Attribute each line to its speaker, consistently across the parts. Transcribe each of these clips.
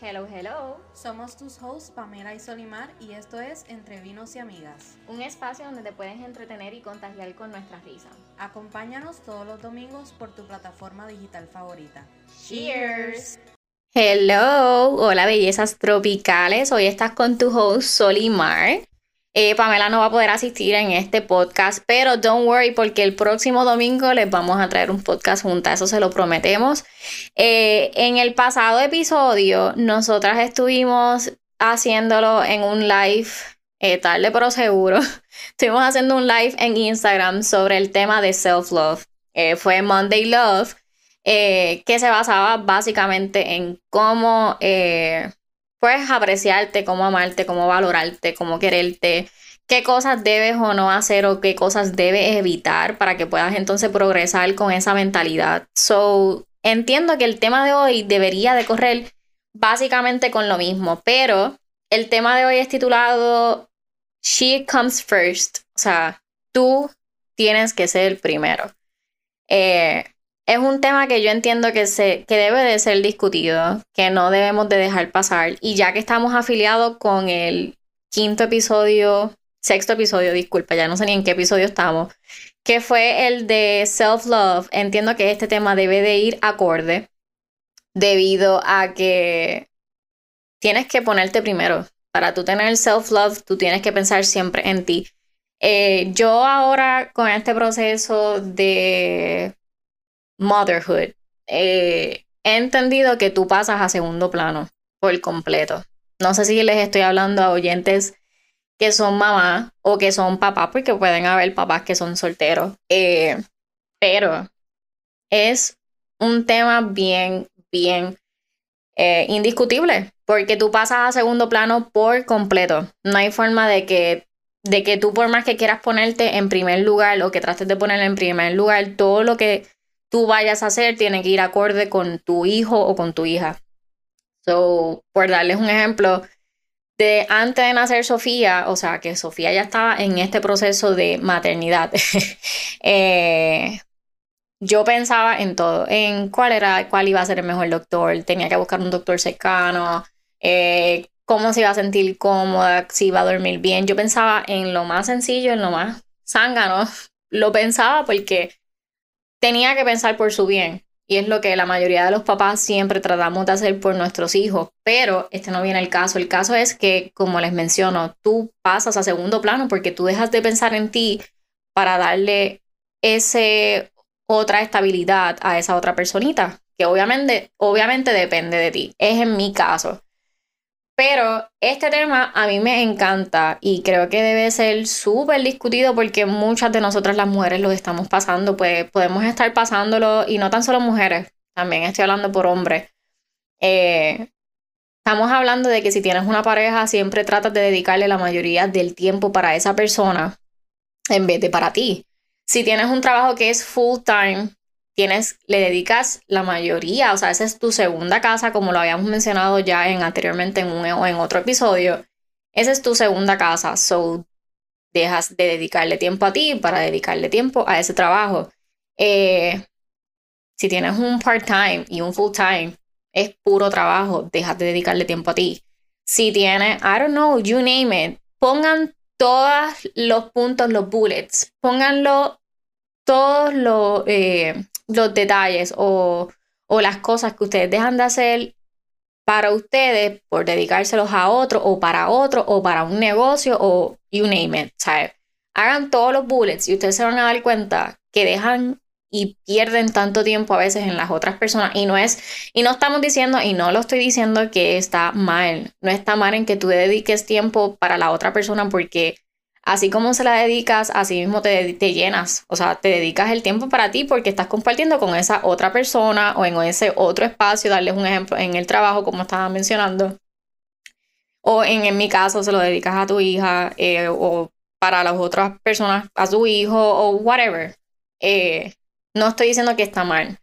Speaker 1: Hello, hello.
Speaker 2: Somos tus hosts Pamela y Solimar y esto es Entre Vinos y Amigas.
Speaker 1: Un espacio donde te puedes entretener y contagiar con nuestra risa.
Speaker 2: Acompáñanos todos los domingos por tu plataforma digital favorita.
Speaker 1: Cheers. Hello, hola bellezas tropicales. Hoy estás con tu host Solimar. Eh, Pamela no va a poder asistir en este podcast, pero don't worry porque el próximo domingo les vamos a traer un podcast juntas, eso se lo prometemos. Eh, en el pasado episodio, nosotras estuvimos haciéndolo en un live, eh, tarde pero seguro. estuvimos haciendo un live en Instagram sobre el tema de self-love. fue Monday Love, que se basaba básicamente en cómo puedes apreciarte, cómo amarte, cómo valorarte, cómo quererte, qué cosas debes o no hacer o qué cosas debes evitar para que puedas entonces progresar con esa mentalidad. So, entiendo que el tema de hoy debería de correr básicamente con lo mismo, pero el tema de hoy es titulado She Comes First, o sea, tú tienes que ser el primero. Eh, es un tema que yo entiendo que, se, que debe de ser discutido, que no debemos de dejar pasar. Y ya que estamos afiliados con el quinto episodio, sexto episodio, disculpa, ya no sé ni en qué episodio estamos, que fue el de self-love, entiendo que este tema debe de ir acorde debido a que tienes que ponerte primero. Para tú tener self-love, tú tienes que pensar siempre en ti. Eh, yo ahora con este proceso de motherhood, eh, he entendido que tú pasas a segundo plano por completo. No sé si les estoy hablando a oyentes que son mamás o que son papás, porque pueden haber papás que son solteros. Eh, pero es un tema bien, bien eh, indiscutible, porque tú pasas a segundo plano por completo. No hay forma de que, de que tú, por más que quieras ponerte en primer lugar o que trates de poner en primer lugar todo lo que tú vayas a hacer tiene que ir acorde con tu hijo o con tu hija. So, por darles un ejemplo, de antes de nacer Sofía, o sea, que Sofía ya estaba en este proceso de maternidad, eh, yo pensaba en todo, en cuál era, cuál iba a ser el mejor doctor, tenía que buscar un doctor cercano, eh, cómo se iba a sentir cómoda, si iba a dormir bien. Yo pensaba en lo más sencillo, en lo más zángano. Lo pensaba porque tenía que pensar por su bien. Y es lo que la mayoría de los papás siempre tratamos de hacer por nuestros hijos. Pero este no viene el caso. El caso es que, como les menciono, tú pasas a segundo plano porque tú dejas de pensar en ti para darle ese otra estabilidad a esa otra personita. Que obviamente, obviamente depende de ti. Es en mi caso. Pero este tema a mí me encanta y creo que debe ser súper discutido porque muchas de nosotras las mujeres lo estamos pasando, pues podemos estar pasándolo y no tan solo mujeres, también estoy hablando por hombres. Eh, estamos hablando de que si tienes una pareja siempre tratas de dedicarle la mayoría del tiempo para esa persona en vez de para ti. Si tienes un trabajo que es full time, tienes, le dedicas la mayoría, o sea, esa es tu segunda casa, como lo habíamos mencionado ya en, anteriormente en un o en otro episodio. Esa es tu segunda casa, so dejas de dedicarle tiempo a ti para dedicarle tiempo a ese trabajo. Eh, si tienes un part-time y un full-time, es puro trabajo, dejas de dedicarle tiempo a ti. Si tienes, I don't know, you name it, pongan todos los puntos, los bullets, pónganlo todos los, eh, los detalles o, las cosas que ustedes dejan de hacer para ustedes por dedicárselos a otro o para otro o para un negocio o you name it. Hagan todos los bullets y ustedes se van a dar cuenta que dejan y pierden tanto tiempo a veces en las otras personas y no es y no estamos diciendo y no lo estoy diciendo que está mal, no está mal en que tú dediques tiempo para la otra persona porque así como se la dedicas, así mismo te, te, llenas, o sea, te dedicas el tiempo para ti porque estás compartiendo con esa otra persona o en ese otro espacio, darles un ejemplo en el trabajo, como estaba mencionando, o en, mi caso se lo dedicas a tu hija eh, o para las otras personas, a su hijo o whatever. Eh, no estoy diciendo que está mal.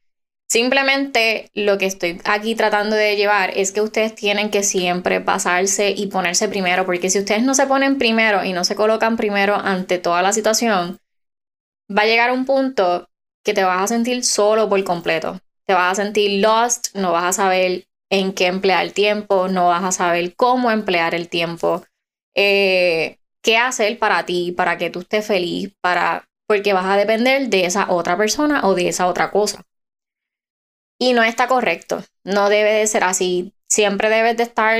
Speaker 1: Simplemente lo que estoy aquí tratando de llevar es que ustedes tienen que siempre pasarse y ponerse primero, porque si ustedes no se ponen primero y no se colocan primero ante toda la situación, va a llegar un punto que te vas a sentir solo por completo. Te vas a sentir lost, no vas a saber en qué emplear el tiempo, no vas a saber cómo emplear el tiempo, eh, qué hacer para ti, para que tú estés feliz, para, porque vas a depender de esa otra persona o de esa otra cosa. Y no está correcto, no debe de ser así. Siempre debes de estar,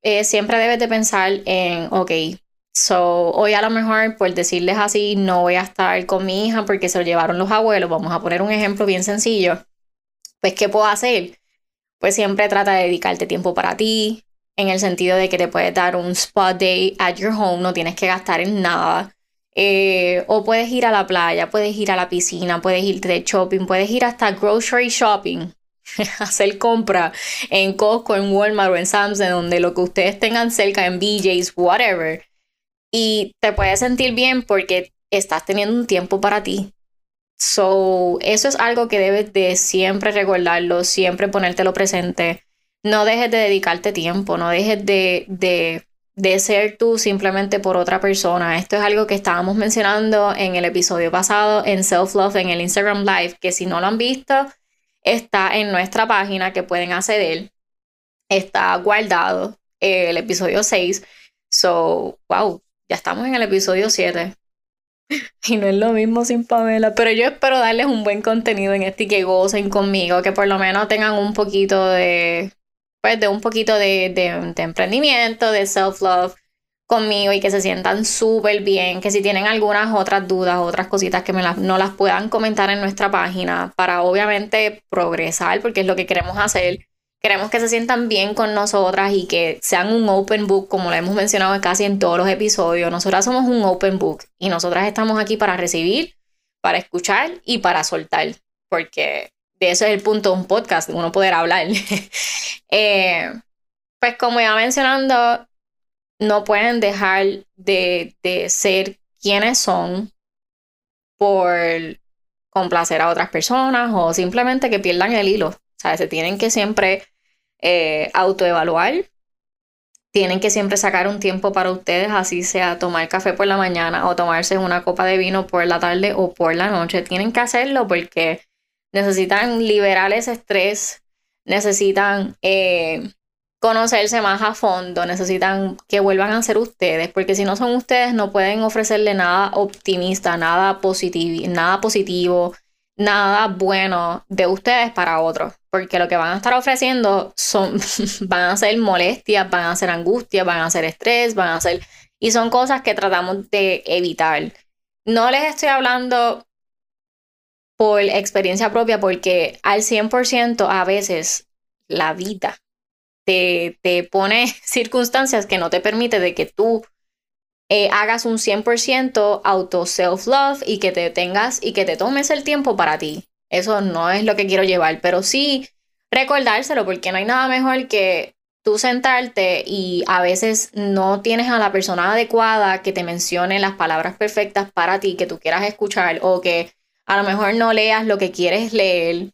Speaker 1: eh, siempre debes de pensar en, ok, so hoy a lo mejor por decirles así, no voy a estar con mi hija porque se lo llevaron los abuelos. Vamos a poner un ejemplo bien sencillo. Pues, ¿qué puedo hacer? Pues siempre trata de dedicarte tiempo para ti, en el sentido de que te puedes dar un spot day at your home, no tienes que gastar en nada. Eh, o puedes ir a la playa, puedes ir a la piscina, puedes ir de shopping, puedes ir hasta grocery shopping, hacer compra en Costco, en Walmart o en Sam's, en donde lo que ustedes tengan cerca, en BJ's, whatever. Y te puedes sentir bien porque estás teniendo un tiempo para ti. So, eso es algo que debes de siempre recordarlo, siempre ponértelo presente. No dejes de dedicarte tiempo, no dejes de, de de ser tú simplemente por otra persona. Esto es algo que estábamos mencionando en el episodio pasado en Self Love, en el Instagram Live, que si no lo han visto, está en nuestra página que pueden acceder. Está guardado el episodio 6. So, wow, ya estamos en el episodio 7. Y no es lo mismo sin Pamela, pero yo espero darles un buen contenido en este y que gocen conmigo, que por lo menos tengan un poquito de, pues de un poquito de, de, emprendimiento, de self-love conmigo y que se sientan súper bien, que si tienen algunas otras dudas, otras cositas que no las puedan comentar en nuestra página para obviamente progresar, porque es lo que queremos hacer. Queremos que se sientan bien con nosotras y que sean un open book, como lo hemos mencionado casi en todos los episodios. Nosotras somos un open book y nosotras estamos aquí para recibir, para escuchar y para soltar, porque de eso es el punto de un podcast, uno poder hablar. Eh, pues como iba mencionando, no pueden dejar de, de ser quienes son por complacer a otras personas o simplemente que pierdan el hilo. O sea, se tienen que siempre eh, autoevaluar, tienen que siempre sacar un tiempo para ustedes, así sea tomar café por la mañana o tomarse una copa de vino por la tarde o por la noche. Tienen que hacerlo porque necesitan liberar ese estrés, necesitan eh, conocerse más a fondo, necesitan que vuelvan a ser ustedes, porque si no son ustedes no pueden ofrecerle nada optimista, nada positivo, nada positivo, nada bueno de ustedes para otros, porque lo que van a estar ofreciendo son van a ser molestias, van a ser angustias, van a ser estrés, van a ser y son cosas que tratamos de evitar. No les estoy hablando por experiencia propia, porque al 100% a veces la vida te, te, pone circunstancias que no te permite de que tú eh, hagas un 100% auto self-love y que te tengas y que te tomes el tiempo para ti. Eso no es lo que quiero llevar, pero sí recordárselo porque no hay nada mejor que tú sentarte y a veces no tienes a la persona adecuada que te mencione las palabras perfectas para ti que tú quieras escuchar o que a lo mejor no leas lo que quieres leer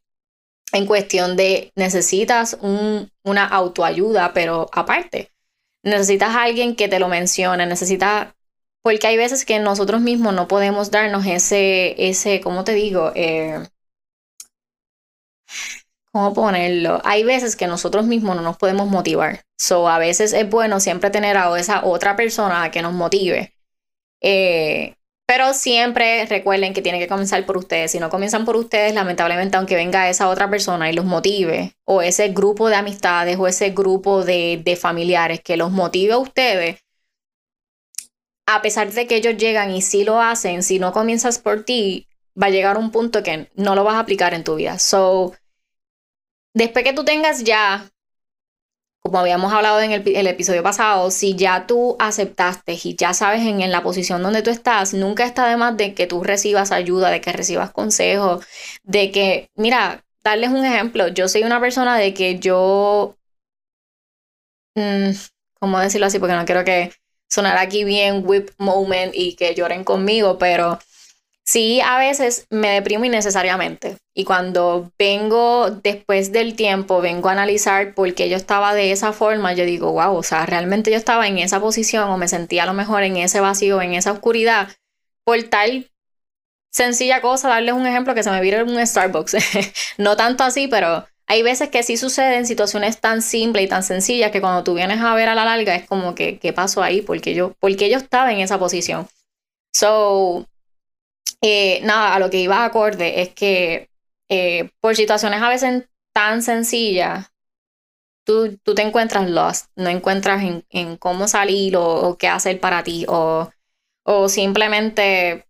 Speaker 1: en cuestión de necesitas una autoayuda, pero aparte, necesitas a alguien que te lo mencione, necesitas, porque hay veces que nosotros mismos no podemos darnos ese, ese, ¿cómo te digo? Eh, ¿Cómo ponerlo? Hay veces que nosotros mismos no nos podemos motivar. So, a veces es bueno siempre tener a esa otra persona que nos motive. Eh, pero siempre recuerden que tiene que comenzar por ustedes. Si no comienzan por ustedes, lamentablemente, aunque venga esa otra persona y los motive, o ese grupo de amistades, o ese grupo de, de familiares que los motive a ustedes, a pesar de que ellos llegan y sí lo hacen, si no comienzas por ti, va a llegar un punto que no lo vas a aplicar en tu vida. So, después que tú tengas ya como habíamos hablado en el, episodio pasado, si ya tú aceptaste y ya sabes en, la posición donde tú estás, nunca está de más de que tú recibas ayuda, de que recibas consejos, de que, mira, darles un ejemplo, yo soy una persona de que yo, mm, ¿cómo decirlo así? Porque no quiero que sonara aquí bien whip moment y que lloren conmigo, pero Sí, a veces me deprimo innecesariamente y cuando vengo después del tiempo, vengo a analizar por qué yo estaba de esa forma, yo digo, wow, o sea, realmente yo estaba en esa posición o me sentía a lo mejor en ese vacío, en esa oscuridad, por tal sencilla cosa, darles un ejemplo que se me vira en un Starbucks. no tanto así, pero hay veces que sí suceden situaciones tan simples y tan sencillas que cuando tú vienes a ver a la larga es como que, ¿qué pasó ahí? Porque yo, porque yo estaba en esa posición. So, eh, nada, a lo que iba acorde es que eh, por situaciones a veces tan sencillas, tú, tú te encuentras lost, no encuentras en, cómo salir o, qué hacer para ti o, o simplemente,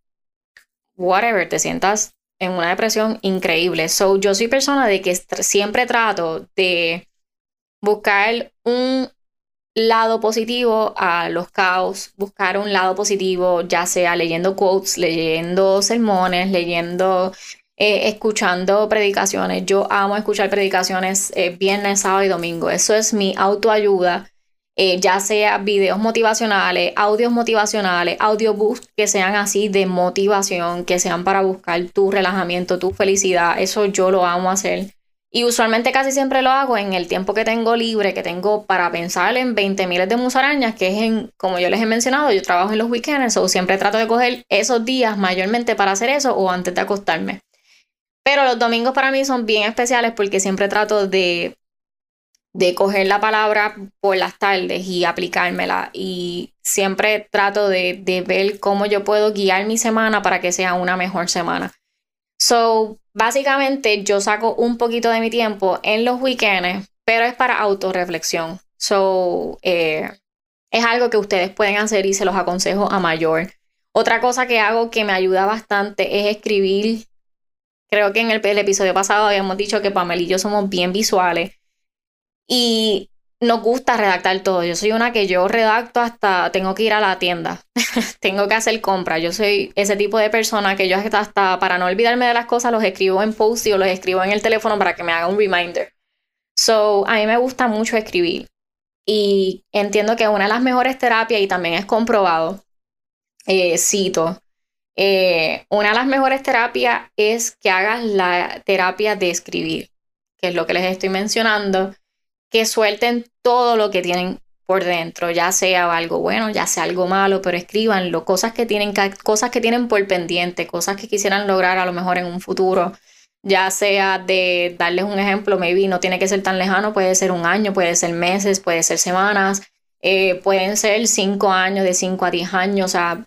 Speaker 1: whatever, te sientas en una depresión increíble. So, yo soy persona de que siempre trato de buscar un lado positivo a los caos, buscar un lado positivo, ya sea leyendo quotes, leyendo sermones, leyendo, eh, escuchando predicaciones. Yo amo escuchar predicaciones eh, viernes, sábado y domingo. Eso es mi autoayuda eh, ya sea videos motivacionales, audios motivacionales, audiobooks que sean así de motivación, que sean para buscar tu relajamiento, tu felicidad. Eso yo lo amo hacer. Y usualmente casi siempre lo hago en el tiempo que tengo libre, que tengo para pensar en 20 miles de musarañas, que es en, como yo les he mencionado, yo trabajo en los weekends, o siempre trato de coger esos días mayormente para hacer eso o antes de acostarme. Pero los domingos para mí son bien especiales porque siempre trato de de coger la palabra por las tardes y aplicármela. Y siempre trato de, de, ver cómo yo puedo guiar mi semana para que sea una mejor semana. So, básicamente yo saco un poquito de mi tiempo en los weekends, pero es para autorreflexión. So, eh, es algo que ustedes pueden hacer y se los aconsejo a mayor. Otra cosa que hago que me ayuda bastante es escribir. Creo que en el, el episodio pasado habíamos dicho que Pamela y yo somos bien visuales. Y nos gusta redactar todo. Yo soy una que yo redacto hasta tengo que ir a la tienda, tengo que hacer compras. Yo soy ese tipo de persona que yo hasta, para no olvidarme de las cosas los escribo en post y o los escribo en el teléfono para que me haga un reminder. So, a mí me gusta mucho escribir y entiendo que una de las mejores terapias y también es comprobado, eh, cito, eh, una de las mejores terapias es que hagas la terapia de escribir, que es lo que les estoy mencionando que suelten todo lo que tienen por dentro, ya sea algo bueno, ya sea algo malo, pero escríbanlo, cosas que tienen, cosas que tienen por pendiente, cosas que quisieran lograr a lo mejor en un futuro, ya sea de darles un ejemplo, maybe no tiene que ser tan lejano, puede ser un año, puede ser meses, puede ser semanas, eh, pueden ser cinco años, de cinco a diez años, o sea,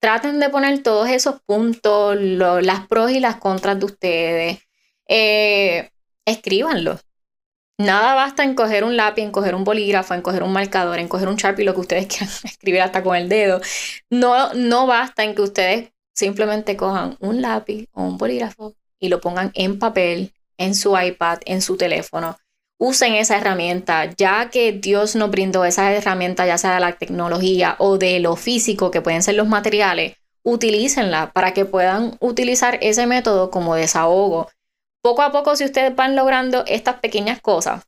Speaker 1: traten de poner todos esos puntos, las pros y las contras de ustedes, eh, escríbanlo, Nada basta en coger un lápiz, en coger un bolígrafo, en coger un marcador, en coger un Sharpie, lo que ustedes quieran escribir hasta con el dedo. No, no basta en que ustedes simplemente cojan un lápiz o un bolígrafo y lo pongan en papel, en su iPad, en su teléfono. Usen esa herramienta, ya que Dios nos brindó esa herramienta, ya sea de la tecnología o de lo físico, que pueden ser los materiales, utilícenla para que puedan utilizar ese método como desahogo, poco a poco, si ustedes van logrando estas pequeñas cosas,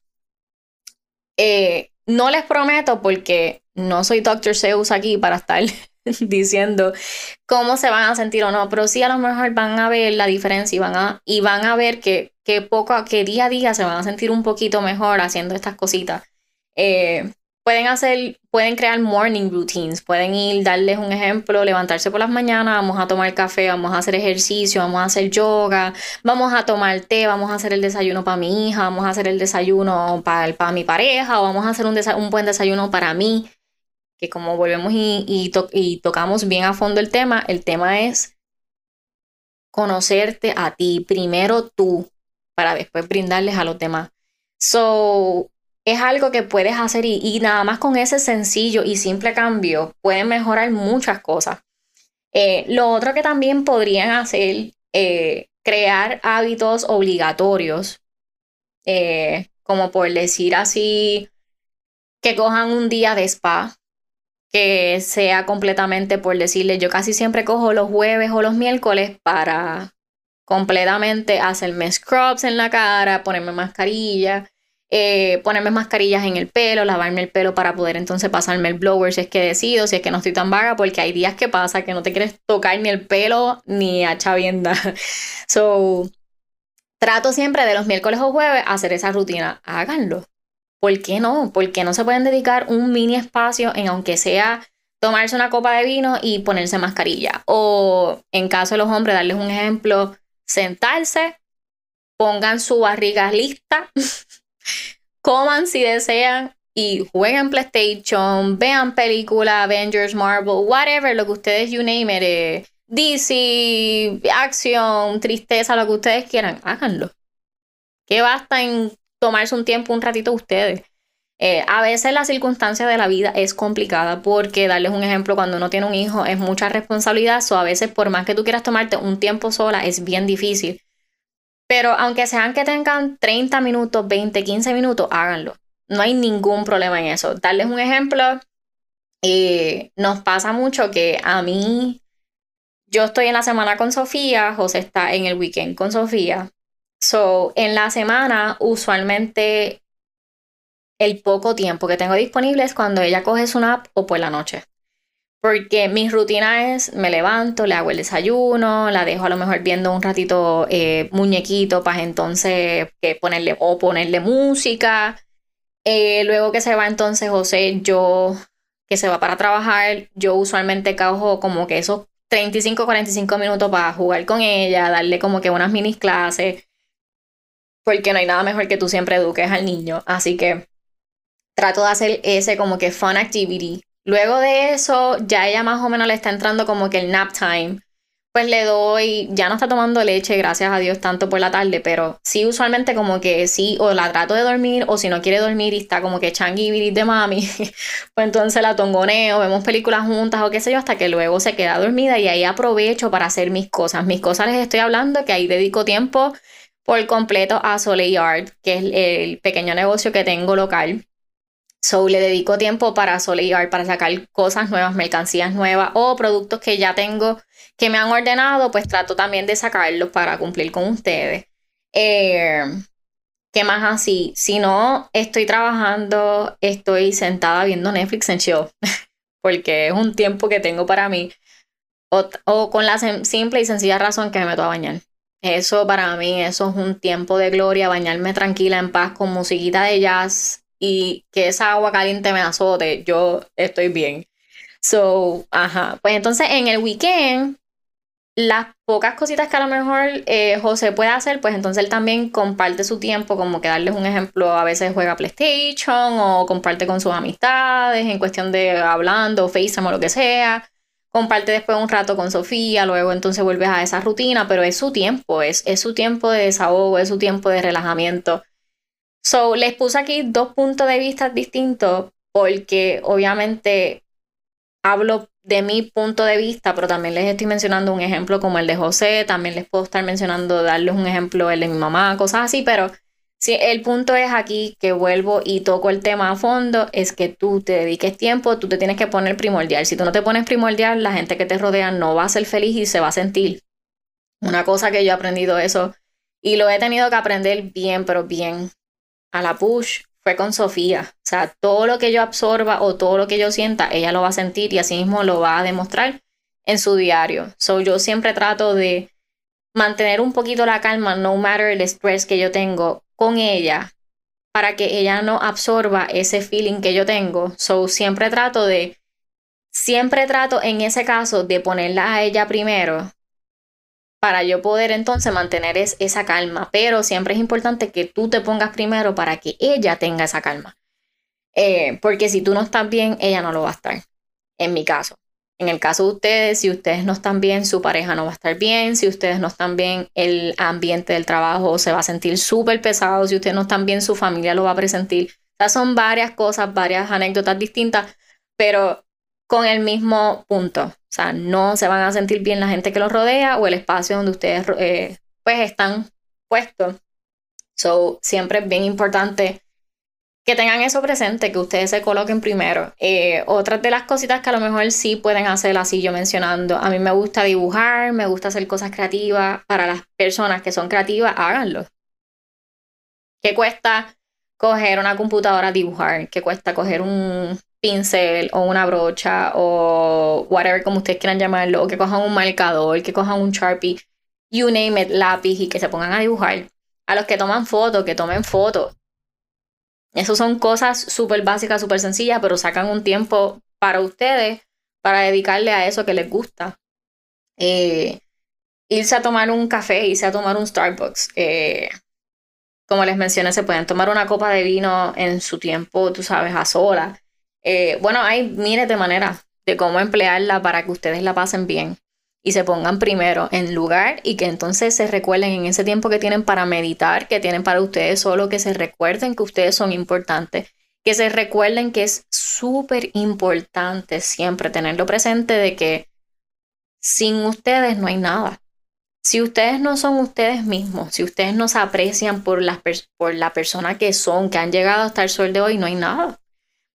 Speaker 1: eh, no les prometo porque no soy Dr. Zeus aquí para estar diciendo cómo se van a sentir o no, pero sí a lo mejor van a ver la diferencia y van a, y van a ver que, que poco, que día a día se van a sentir un poquito mejor haciendo estas cositas. Eh, pueden hacer, pueden crear morning routines, pueden ir, darles un ejemplo, levantarse por las mañanas, vamos a tomar café, vamos a hacer ejercicio, vamos a hacer yoga, vamos a tomar té, vamos a hacer el desayuno para mi hija, vamos a hacer el desayuno para, para mi pareja, o vamos a hacer un, un buen desayuno para mí, que como volvemos y, y tocamos bien a fondo el tema, el tema es conocerte a ti, primero tú, para después brindarles a los demás. So, es algo que puedes hacer y, nada más con ese sencillo y simple cambio pueden mejorar muchas cosas. Eh, lo otro que también podrían hacer, eh, crear hábitos obligatorios, eh, como por decir así, que cojan un día de spa, que sea completamente por decirle, yo casi siempre cojo los jueves o los miércoles para completamente hacerme scrubs en la cara, ponerme mascarilla eh, ponerme mascarillas en el pelo, lavarme el pelo para poder entonces pasarme el blower si es que decido, si es que no estoy tan vaga, porque hay días que pasa que no te quieres tocar ni el pelo ni a chavienda. So, trato siempre de los miércoles o jueves hacer esa rutina. Háganlo. ¿Por qué no? Porque no se pueden dedicar un mini espacio en aunque sea tomarse una copa de vino y ponerse mascarilla. O en caso de los hombres, darles un ejemplo, sentarse pongan su barriga lista, coman si desean y jueguen PlayStation, vean películas, Avengers, Marvel, whatever, lo que ustedes, you name it, eh, DC, acción, tristeza, lo que ustedes quieran, háganlo. Que basta en tomarse un tiempo, un ratito ustedes. Eh, a veces la circunstancia de la vida es complicada porque darles un ejemplo, cuando uno tiene un hijo es mucha responsabilidad, o a veces por más que tú quieras tomarte un tiempo sola es bien difícil. Pero aunque sean que tengan 30 minutos, 20, 15 minutos, háganlo. No hay ningún problema en eso. Darles un ejemplo, eh, nos pasa mucho que a mí, yo estoy en la semana con Sofía, José está en el weekend con Sofía. So, en la semana, usualmente el poco tiempo que tengo disponible es cuando ella coge su nap o por la noche. Porque mi rutina es, me levanto, le hago el desayuno, la dejo a lo mejor viendo un ratito eh, muñequito para entonces ponerle o ponerle música. Eh, luego que se va entonces José, yo que se va para trabajar, yo usualmente cojo como que esos 35, 45 minutos para jugar con ella, darle como que unas mini clases, porque no hay nada mejor que tú siempre eduques al niño. Así que trato de hacer ese como que fun activity. Luego de eso, ya ella más o menos le está entrando como que el nap time. Pues le doy, ya no está tomando leche, gracias a Dios, tanto por la tarde, pero sí usualmente como que sí, o la trato de dormir, o si no quiere dormir y está como que changi de mami, pues entonces la tongoneo, vemos películas juntas o qué sé yo, hasta que luego se queda dormida y ahí aprovecho para hacer mis cosas. Mis cosas les estoy hablando que ahí dedico tiempo por completo a Soleil Art, que es el pequeño negocio que tengo local So le dedico tiempo para solear, para sacar cosas nuevas, mercancías nuevas o productos que ya tengo que me han ordenado, pues trato también de sacarlos para cumplir con ustedes. Eh, ¿Qué más así? Si no estoy trabajando, estoy sentada viendo Netflix en show, porque es un tiempo que tengo para mí. O, o, con la simple y sencilla razón que me meto a bañar. Eso para mí, eso es un tiempo de gloria, bañarme tranquila, en paz, con musiquita de jazz, y que esa agua caliente me azote, yo estoy bien. So, ajá. Pues entonces en el weekend, las pocas cositas que a lo mejor eh, José puede hacer, pues entonces él también comparte su tiempo, como que darles un ejemplo, a veces juega PlayStation o comparte con sus amistades en cuestión de hablando, FaceTime o lo que sea. Comparte después un rato con Sofía, luego entonces vuelves a esa rutina, pero es su tiempo, es, es su tiempo de desahogo, es su tiempo de relajamiento. So, les puse aquí dos puntos de vista distintos porque obviamente hablo de mi punto de vista, pero también les estoy mencionando un ejemplo como el de José, también les puedo estar mencionando, darles un ejemplo el de mi mamá, cosas así, pero si el punto es aquí que vuelvo y toco el tema a fondo, es que tú te dediques tiempo, tú te tienes que poner primordial. Si tú no te pones primordial, la gente que te rodea no va a ser feliz y se va a sentir. Una cosa que yo he aprendido eso y lo he tenido que aprender bien, pero bien a la push fue con Sofía. O sea, todo lo que yo absorba o todo lo que yo sienta, ella lo va a sentir y así mismo lo va a demostrar en su diario. So, yo siempre trato de mantener un poquito la calma, no matter el estrés que yo tengo con ella, para que ella no absorba ese feeling que yo tengo. So, siempre trato de, siempre trato en ese caso de ponerla a ella primero para yo poder entonces mantener esa calma. Pero siempre es importante que tú te pongas primero para que ella tenga esa calma. Eh, porque si tú no estás bien, ella no lo va a estar. En mi caso. En el caso de ustedes, si ustedes no están bien, su pareja no va a estar bien. Si ustedes no están bien, el ambiente del trabajo se va a sentir súper pesado. Si ustedes no están bien, su familia lo va a presentir. O son varias cosas, varias anécdotas distintas, pero con el mismo punto. Sea, no se van a sentir bien la gente que los rodea o el espacio donde ustedes eh, pues están puestos. So, siempre es bien importante que tengan eso presente, que ustedes se coloquen primero. Eh, otras de las cositas que a lo mejor sí pueden hacer, así yo mencionando, a mí me gusta dibujar, me gusta hacer cosas creativas. Para las personas que son creativas, háganlo. ¿Qué cuesta coger una computadora a dibujar? ¿Qué cuesta coger un pincel o una brocha o whatever como ustedes quieran llamarlo, o que cojan un marcador, que cojan un Sharpie, you name it, lápiz y que se pongan a dibujar. A los que toman fotos, que tomen fotos. Esas son cosas súper básicas, súper sencillas, pero sacan un tiempo para ustedes para dedicarle a eso que les gusta. Eh, irse a tomar un café, irse a tomar un Starbucks. Eh, como les mencioné, se pueden tomar una copa de vino en su tiempo, tú sabes, a sola. Eh, bueno, hay miles de maneras de cómo emplearla para que ustedes la pasen bien y se pongan primero en lugar y que entonces se recuerden en ese tiempo que tienen para meditar, que tienen para ustedes solo, que se recuerden que ustedes son importantes, que se recuerden que es súper importante siempre tenerlo presente de que sin ustedes no hay nada. Si ustedes no son ustedes mismos, si ustedes no se aprecian por, por la persona que son, que han llegado hasta el sol de hoy, no hay nada.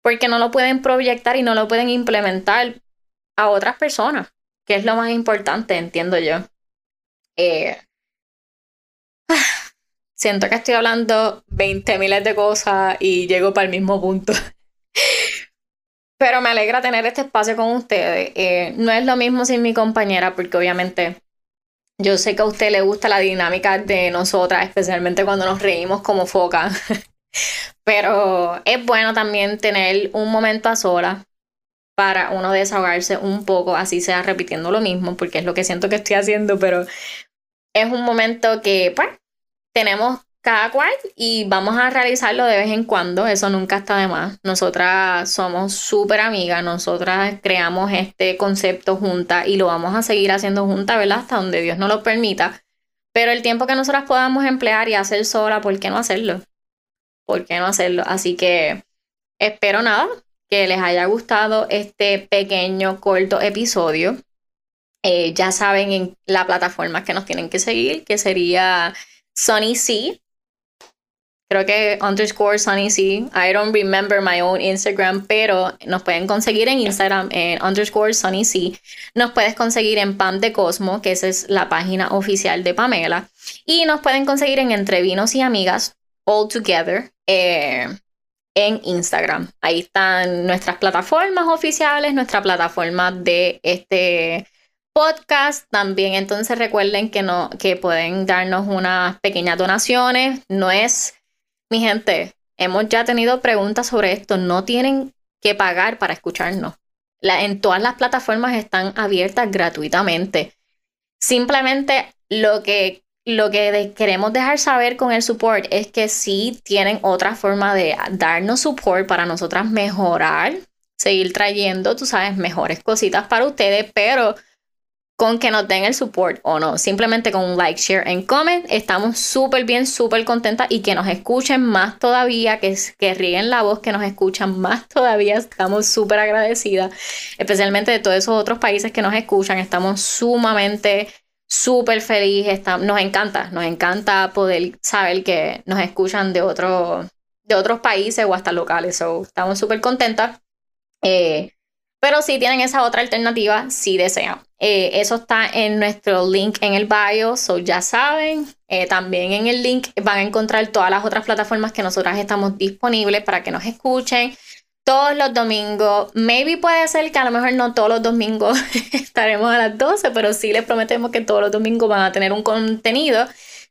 Speaker 1: Porque no lo pueden proyectar y no lo pueden implementar a otras personas, que es lo más importante, entiendo yo. Eh, siento que estoy hablando 20 miles de cosas y llego para el mismo punto. Pero me alegra tener este espacio con ustedes. Eh, no es lo mismo sin mi compañera, porque obviamente yo sé que a usted le gusta la dinámica de nosotras, especialmente cuando nos reímos como foca. Pero es bueno también tener un momento a solas para uno desahogarse un poco, así sea repitiendo lo mismo, porque es lo que siento que estoy haciendo, pero es un momento que, pues, tenemos cada cual y vamos a realizarlo de vez en cuando, eso nunca está de más. Nosotras somos súper amigas, nosotras creamos este concepto juntas y lo vamos a seguir haciendo juntas, ¿verdad? Hasta donde Dios nos lo permita. Pero el tiempo que nosotras podamos emplear y hacer sola, ¿por qué no hacerlo? ¿Por qué no hacerlo? Así que espero nada, que les haya gustado este pequeño, corto episodio. Eh, ya saben en la plataforma que nos tienen que seguir, que sería Sunny C. Creo que underscore Sunny C. I don't remember my own Instagram, pero nos pueden conseguir en Instagram en underscore Sunny C. Nos puedes conseguir en Pam de Cosmo, que esa es la página oficial de Pamela. Y nos pueden conseguir en Entre Vinos y Amigas, all together. Eh, en Instagram. Ahí están nuestras plataformas oficiales, nuestra plataforma de este podcast también. Entonces recuerden que, no, que pueden darnos unas pequeñas donaciones. No es, mi gente, hemos ya tenido preguntas sobre esto. No tienen que pagar para escucharnos. En todas las plataformas están abiertas gratuitamente. Simplemente lo que lo que queremos dejar saber con el support es que sí tienen otra forma de darnos support para nosotras mejorar, seguir trayendo, tú sabes, mejores cositas para ustedes, pero con que nos den el support o no, simplemente con un like, share and comment, estamos súper bien, súper contentas y que nos escuchen más todavía, que, que ríen la voz, que nos escuchan más todavía, estamos súper agradecidas, especialmente de todos esos otros países que nos escuchan, estamos sumamente súper feliz, nos encanta, nos encanta poder saber que nos escuchan de, otro, de otros países o hasta locales, so, estamos súper contentas. Eh, pero si tienen esa otra alternativa, si desean. Eh, eso está en nuestro link en el bio, so ya saben. Eh, también en el link van a encontrar todas las otras plataformas que nosotras estamos disponibles para que nos escuchen todos los domingos. Maybe puede ser que a lo mejor no todos los domingos estaremos a las 12, pero sí les prometemos que todos los domingos van a tener un contenido,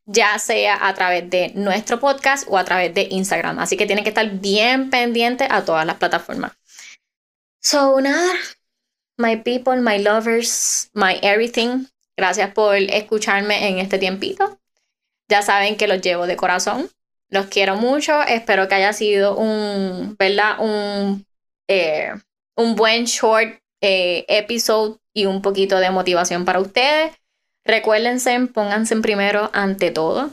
Speaker 1: ya sea a través de nuestro podcast o a través de Instagram. Así que tienen que estar bien pendientes a todas las plataformas. So, nada, my people, my lovers, my everything. Gracias por escucharme en este tiempito. Ya saben que los llevo de corazón. Los quiero mucho. Espero que haya sido un, ¿verdad? Un, eh, un buen short eh, episode y un poquito de motivación para ustedes. Recuérdense, pónganse primero ante todo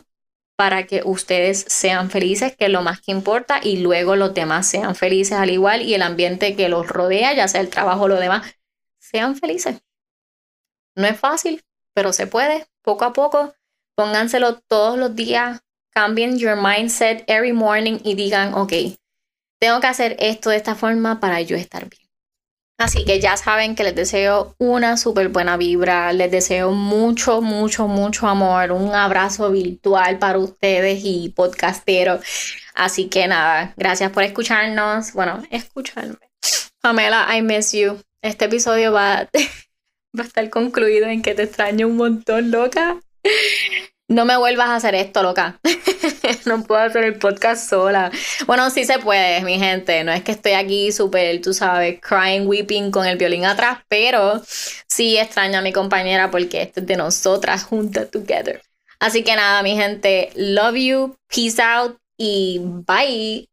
Speaker 1: para que ustedes sean felices, que es lo más que importa, y luego los demás sean felices al igual y el ambiente que los rodea, ya sea el trabajo o lo demás, sean felices. No es fácil, pero se puede, poco a poco. Pónganselo todos los días cambien your mindset every morning y digan, ok, tengo que hacer esto de esta forma para yo estar bien. Así que ya saben que les deseo una súper buena vibra, les deseo mucho, mucho, mucho amor, un abrazo virtual para ustedes y podcasteros. Así que nada, gracias por escucharnos. Bueno, escucharme. Pamela, I miss you. Este episodio va, va a estar concluido en que te extraño un montón, loca. No me vuelvas a hacer esto, loca. no puedo hacer el podcast sola. Bueno, sí se puede, mi gente. No es que estoy aquí súper, tú sabes, crying, weeping con el violín atrás, pero sí extraño a mi compañera porque esto es de nosotras juntas, together. Así que nada, mi gente, love you, peace out y bye.